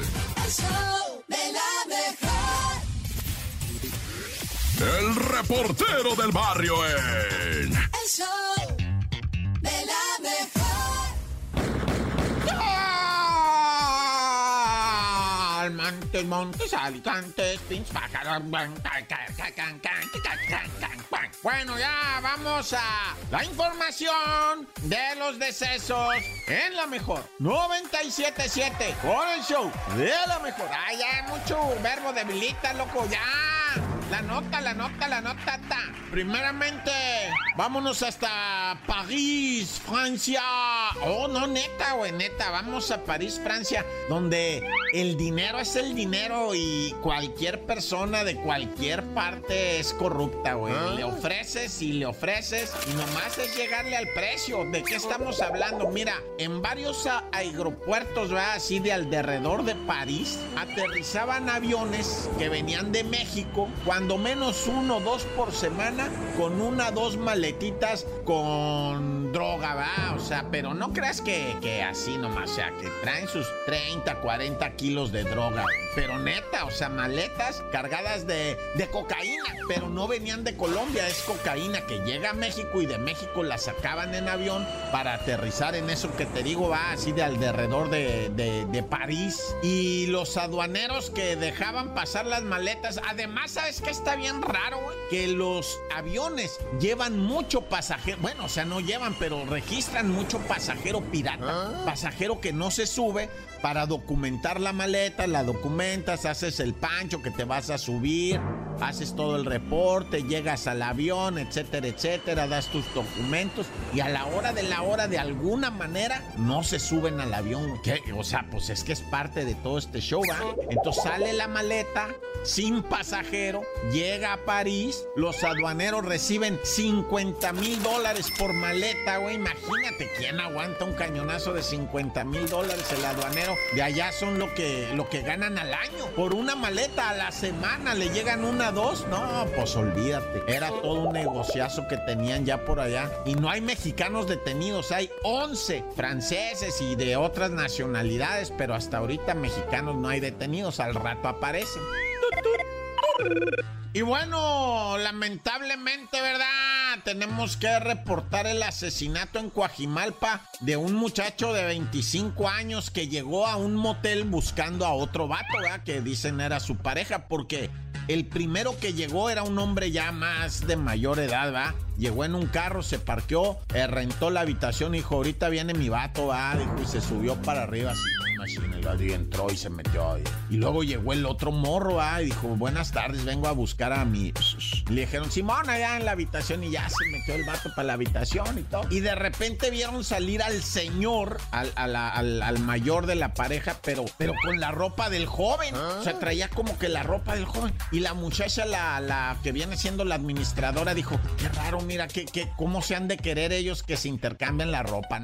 El show de la mejor. El reportero del barrio en... El show can, can, can, can. Bueno, ya vamos a la información de los decesos en la mejor 977 por el show de la mejor. Ay, ya mucho verbo debilita, loco, ya. La nota, la nota, la nota. ta. Primeramente, vámonos hasta París, Francia. Oh, no, neta, güey, neta. Vamos a París, Francia, donde el dinero es el dinero y cualquier persona de cualquier parte es corrupta, güey. Le ofreces y le ofreces y nomás es llegarle al precio. ¿De qué estamos hablando? Mira, en varios aeropuertos, ¿verdad? Así de alrededor de París, aterrizaban aviones que venían de México, cuando menos uno dos por semana, con una dos maletitas con droga, ¿verdad? O sea, pero no creas que, que así nomás, o sea, que traen sus 30, 40 kilos de droga. Pero neta, o sea, maletas cargadas de, de cocaína, pero no venían de Colombia, es cocaína que llega a México y de México la sacaban en avión para aterrizar en eso que te digo, va así de alrededor de, de, de París. Y los aduaneros que dejaban pasar las maletas, además, ¿sabes qué está bien raro, güey? Que los aviones llevan mucho pasajero, bueno, o sea, no llevan, pero registran mucho pasajero pirata, pasajero que no se sube para documentar la maleta, la documentas, haces el pancho que te vas a subir, haces todo el reporte, llegas al avión, etcétera, etcétera, das tus documentos y a la hora de la hora, de alguna manera, no se suben al avión. O sea, pues es que es parte de todo este show, ¿va? Entonces sale la maleta sin pasajero, llega a París, los aduaneros reciben 50 mil dólares por maleta, güey. Imagínate quién aguanta un cañonazo de 50 mil dólares el aduanero. De allá son lo que, lo que ganan al año. Por una maleta a la semana le llegan una, dos. No, pues olvídate. Era todo un negociazo que tenían ya por allá. Y no hay mexicanos detenidos, hay 11 franceses y de otras nacionalidades, pero hasta ahorita mexicanos no hay detenidos. Al rato aparecen. Y bueno, lamentablemente, ¿verdad? Tenemos que reportar el asesinato en Coajimalpa de un muchacho de 25 años que llegó a un motel buscando a otro vato, ¿verdad? Que dicen era su pareja, porque el primero que llegó era un hombre ya más de mayor edad, ¿verdad? Llegó en un carro, se parqueó, eh, rentó la habitación dijo, ahorita viene mi vato, ¿verdad? Dijo, y se subió para arriba así, y entró y se metió. Y, luego llegó el otro morro, ¿verdad? Y dijo, buenas tardes, vengo a buscar a mi... Le dijeron, Simón, allá en la habitación y ya se metió el vato para la habitación y todo. Y de repente vieron salir al señor, al, a la- al- al mayor de la pareja, pero, pero con la ropa del joven. O sea, traía como que la ropa del joven. Y la muchacha, la, la que viene siendo la administradora, dijo, qué raro, mira, que, que, cómo se han de querer ellos que se intercambian la ropa.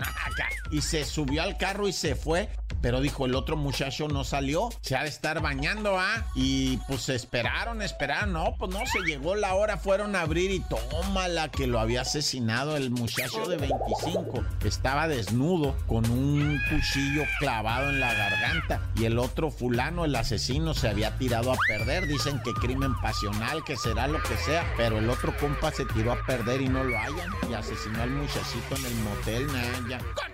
Y se subió al carro y se fue. Pero dijo, el otro muchacho no salió, se ha de estar bañando, ¿ah? Y pues esperaron, esperaron, no, pues no, se llegó la hora, fueron a abrir y tómala que lo había asesinado el muchacho de 25. Estaba desnudo, con un cuchillo clavado en la garganta. Y el otro fulano, el asesino, se había tirado a perder. Dicen que crimen pasional, que será lo que sea. Pero el otro compa se tiró a perder y no lo hallan. Y asesinó al muchachito en el motel, nah, ya.